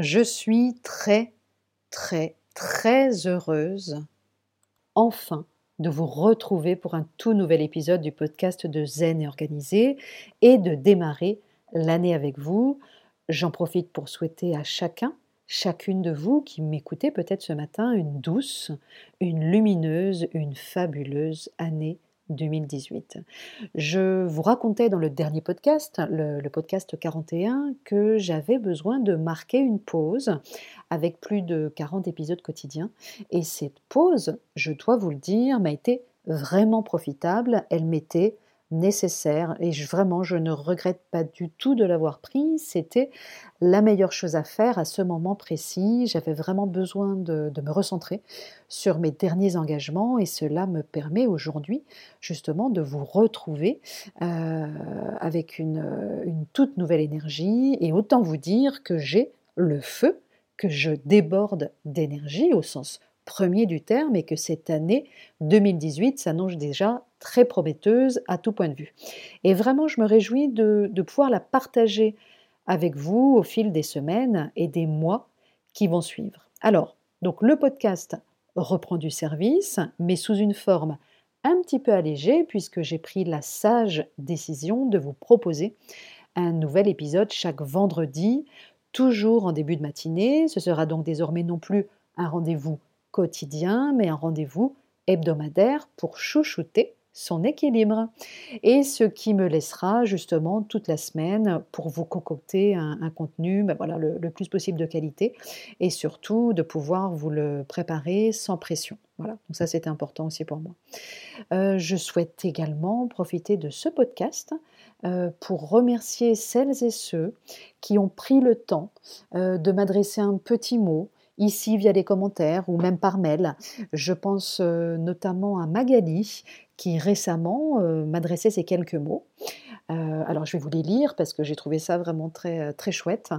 Je suis très, très, très heureuse, enfin, de vous retrouver pour un tout nouvel épisode du podcast de Zen et Organisé et de démarrer l'année avec vous. J'en profite pour souhaiter à chacun, chacune de vous qui m'écoutez peut-être ce matin, une douce, une lumineuse, une fabuleuse année 2018. Je vous racontais dans le dernier podcast, le, podcast 41, que j'avais besoin de marquer une pause avec plus de 40 épisodes quotidiens. Et cette pause, je dois vous le dire, m'a été vraiment profitable. Elle m'était nécessaire et vraiment je ne regrette pas du tout de l'avoir pris. C'était la meilleure chose à faire à ce moment précis. J'avais vraiment besoin de, me recentrer sur mes derniers engagements et cela me permet aujourd'hui justement de vous retrouver euh, avec une, une toute nouvelle énergie et autant vous dire que j'ai le feu, que je déborde d'énergie au sens premier du terme et que cette année 2018 s'annonce déjà très prometteuse à tout point de vue. Et vraiment, je me réjouis de, pouvoir la partager avec vous au fil des semaines et des mois qui vont suivre. Alors, donc le podcast reprend du service, mais sous une forme un petit peu allégée, puisque j'ai pris la sage décision de vous proposer un nouvel épisode chaque vendredi, toujours en début de matinée. Ce sera donc désormais non plus un rendez-vous quotidien, mais un rendez-vous hebdomadaire pour chouchouter son équilibre. Et ce qui me laissera justement toute la semaine pour vous concocter un, contenu ben voilà, le, plus possible de qualité et surtout de pouvoir vous le préparer sans pression. Voilà, donc ça c'est important aussi pour moi. Euh, je souhaite également profiter de ce podcast euh, pour remercier celles et ceux qui ont pris le temps euh, de m'adresser un petit mot, ici via les commentaires ou même par mail. Je pense euh, notamment à Magali qui récemment euh, m'adressait ces quelques mots. Euh, alors je vais vous les lire parce que j'ai trouvé ça vraiment très, très chouette.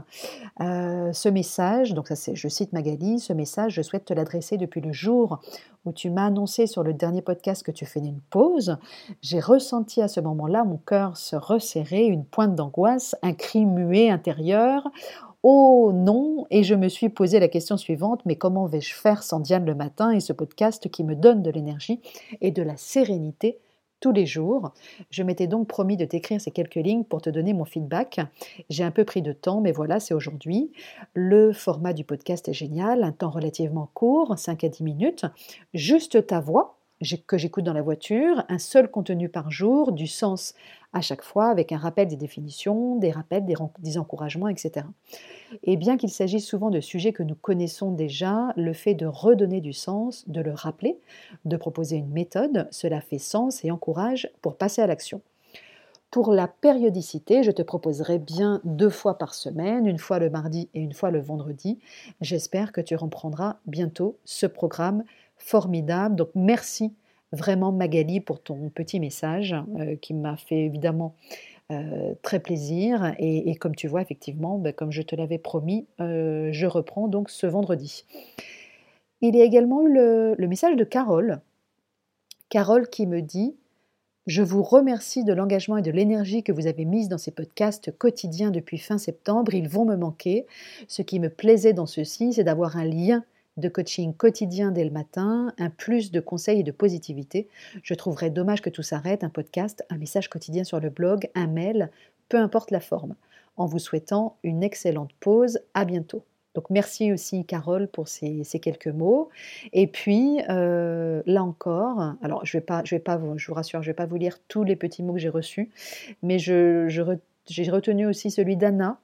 ce message, donc ça c'est, je cite Magali, ce message, je souhaite te l'adresser depuis le jour où tu m'as annoncé sur le dernier podcast que tu faisais une pause. J'ai ressenti à ce moment-là mon cœur se resserrer, une pointe d'angoisse, un cri muet intérieur. Oh non Et je me suis posé la question suivante, mais comment vais-je faire sans Diane le matin et ce podcast qui me donne de l'énergie et de la sérénité tous les jours? Je m'étais donc promis de t'écrire ces quelques lignes pour te donner mon feedback. J'ai un peu pris de temps, mais voilà, c'est aujourd'hui. Le format du podcast est génial, un temps relativement court, 5 à 10 minutes, juste ta voix que j'écoute dans la voiture, un seul contenu par jour, du sens à chaque fois, avec un rappel des définitions, des rappels, des, encouragements, etc. Et bien qu'il s'agisse souvent de sujets que nous connaissons déjà, le fait de redonner du sens, de le rappeler, de proposer une méthode, cela fait sens et encourage pour passer à l'action. Pour la périodicité, je te proposerai bien deux fois par semaine, une fois le mardi et une fois le vendredi. J'espère que tu reprendras bientôt ce programme formidable. Donc merci vraiment Magali pour ton petit message euh, qui m'a fait évidemment euh, très plaisir. Et, comme tu vois, effectivement, ben, comme je te l'avais promis, euh, je reprends donc ce vendredi. Il y a également eu le message de Carole. Carole qui me dit je vous remercie de l'engagement et de l'énergie que vous avez mise dans ces podcasts quotidiens depuis fin septembre. Ils vont me manquer. Ce qui me plaisait dans ceci, c'est d'avoir un lien de coaching quotidien dès le matin, un plus de conseils et de positivité. Je trouverais dommage que tout s'arrête, un podcast, un message quotidien sur le blog, un mail, peu importe la forme. En vous souhaitant une excellente pause, à bientôt. Donc merci aussi Carole pour ces, quelques mots. Et puis euh, là encore, alors je vais pas, vais pas, vous, je vous rassure, je vais pas vous lire tous les petits mots que j'ai reçus, mais je, je, j'ai retenu aussi celui d'Anna.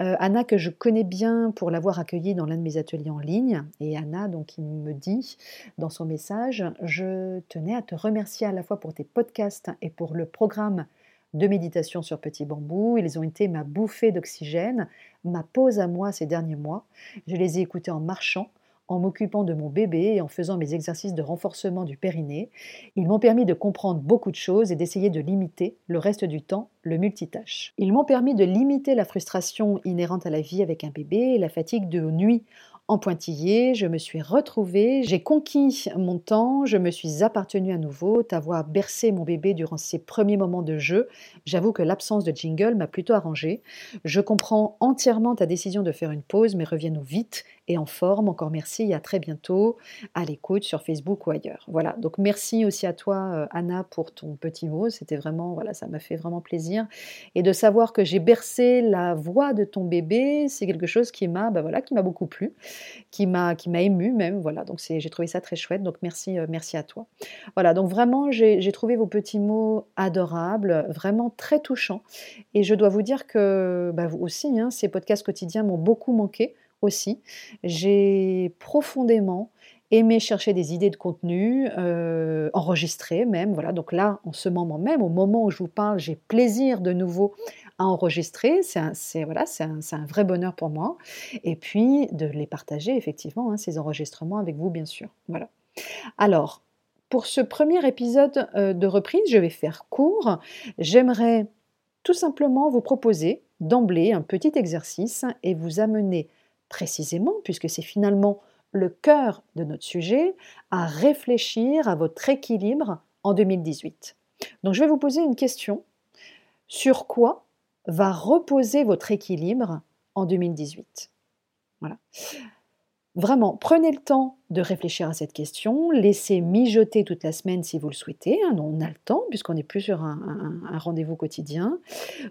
Euh, Anna que je connais bien pour l'avoir accueillie dans l'un de mes ateliers en ligne. Et Anna, donc, me dit dans son message, je tenais à te remercier à la fois pour tes podcasts et pour le programme de méditation sur Petit Bambou. Ils ont été ma bouffée d'oxygène, ma pause à moi ces derniers mois. Je les ai écoutés en marchant, en m'occupant de mon bébé et en faisant mes exercices de renforcement du périnée. Ils m'ont permis de comprendre beaucoup de choses et d'essayer de limiter le reste du temps le multitâche. Ils m'ont permis de limiter la frustration inhérente à la vie avec un bébé et la fatigue de nuit en pointillé, je me suis retrouvée, j'ai conquis mon temps, je me suis appartenue à nouveau, ta voix a bercé mon bébé durant ses premiers moments de jeu. J'avoue que l'absence de jingle m'a plutôt arrangée. Je comprends entièrement ta décision de faire une pause, mais reviens-nous vite et en forme. Encore merci et à très bientôt à l'écoute sur Facebook ou ailleurs. Voilà, donc merci aussi à toi euh, Anna pour ton petit mot, c'était vraiment, voilà, ça m'a fait vraiment plaisir. Et de savoir que j'ai bercé la voix de ton bébé, c'est quelque chose qui m'a, bah voilà, qui m'a beaucoup plu, qui m'a, qui m'a ému même, voilà, donc j'ai trouvé ça très chouette, donc merci, euh, merci à toi. Voilà, donc vraiment j'ai, trouvé vos petits mots adorables, vraiment très touchants, et je dois vous dire que bah, vous aussi, hein, ces podcasts quotidiens m'ont beaucoup manqué aussi. J'ai profondément aimé chercher des idées de contenu, euh, enregistrer même. Voilà, donc là, en ce moment même, au moment où je vous parle, j'ai plaisir de nouveau à enregistrer. C'est un, voilà, un, vrai bonheur pour moi. Et puis de les partager effectivement, hein, ces enregistrements avec vous, bien sûr. Voilà. Alors, pour ce premier épisode euh, de reprise, je vais faire court. J'aimerais tout simplement vous proposer d'emblée un petit exercice et vous amener précisément, puisque c'est finalement le cœur de notre sujet, à réfléchir à votre équilibre en 2018. Donc je vais vous poser une question. Sur quoi va reposer votre équilibre en 2018 Voilà. Vraiment, prenez le temps de réfléchir à cette question, laissez mijoter toute la semaine si vous le souhaitez, hein, on a le temps puisqu'on n'est plus sur un, rendez-vous quotidien.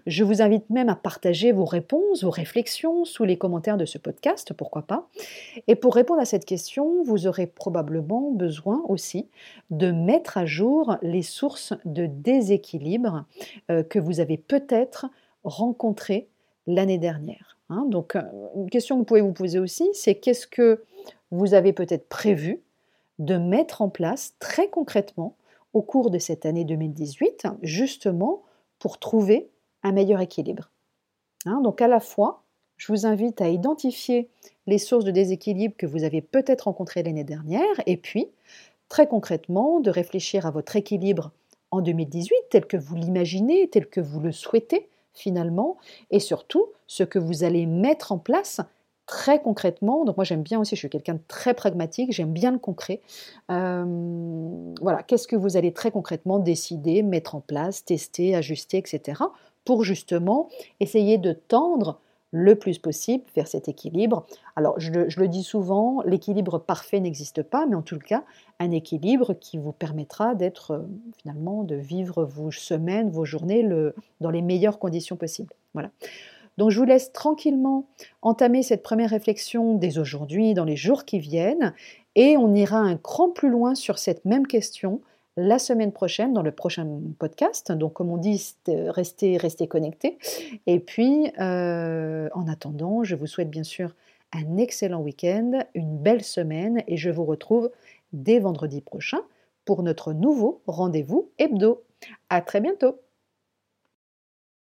Je vous invite même à partager vos réponses, vos réflexions sous les commentaires de ce podcast, pourquoi pas. Et pour répondre à cette question, vous aurez probablement besoin aussi de mettre à jour les sources de déséquilibre euh, que vous avez peut-être rencontrées l'année dernière. Hein. donc, euh, une question que vous pouvez vous poser aussi, c'est qu'est-ce que vous avez peut-être prévu de mettre en place très concrètement au cours de cette année 2018, justement pour trouver un meilleur équilibre? Hein. donc, à la fois, je vous invite à identifier les sources de déséquilibre que vous avez peut-être rencontrées l'année dernière, et puis, très concrètement, de réfléchir à votre équilibre en 2018 tel que vous l'imaginez, tel que vous le souhaitez, finalement, et surtout ce que vous allez mettre en place très concrètement. Donc moi j'aime bien aussi, je suis quelqu'un de très pragmatique, j'aime bien le concret. Euh, voilà, qu'est-ce que vous allez très concrètement décider, mettre en place, tester, ajuster, etc. pour justement essayer de tendre le plus possible vers cet équilibre. Alors, je le, dis souvent, l'équilibre parfait n'existe pas, mais en tout cas, un équilibre qui vous permettra d'être, euh, finalement, de vivre vos semaines, vos journées dans les meilleures conditions possibles. Voilà. Donc, je vous laisse tranquillement entamer cette première réflexion dès aujourd'hui, dans les jours qui viennent, et on ira un cran plus loin sur cette même question la semaine prochaine dans le prochain podcast. Donc, comme on dit, restez, restez connectés. Et puis, euh, en attendant, je vous souhaite bien sûr un excellent week-end, une belle semaine et je vous retrouve dès vendredi prochain pour notre nouveau rendez-vous hebdo. À très bientôt!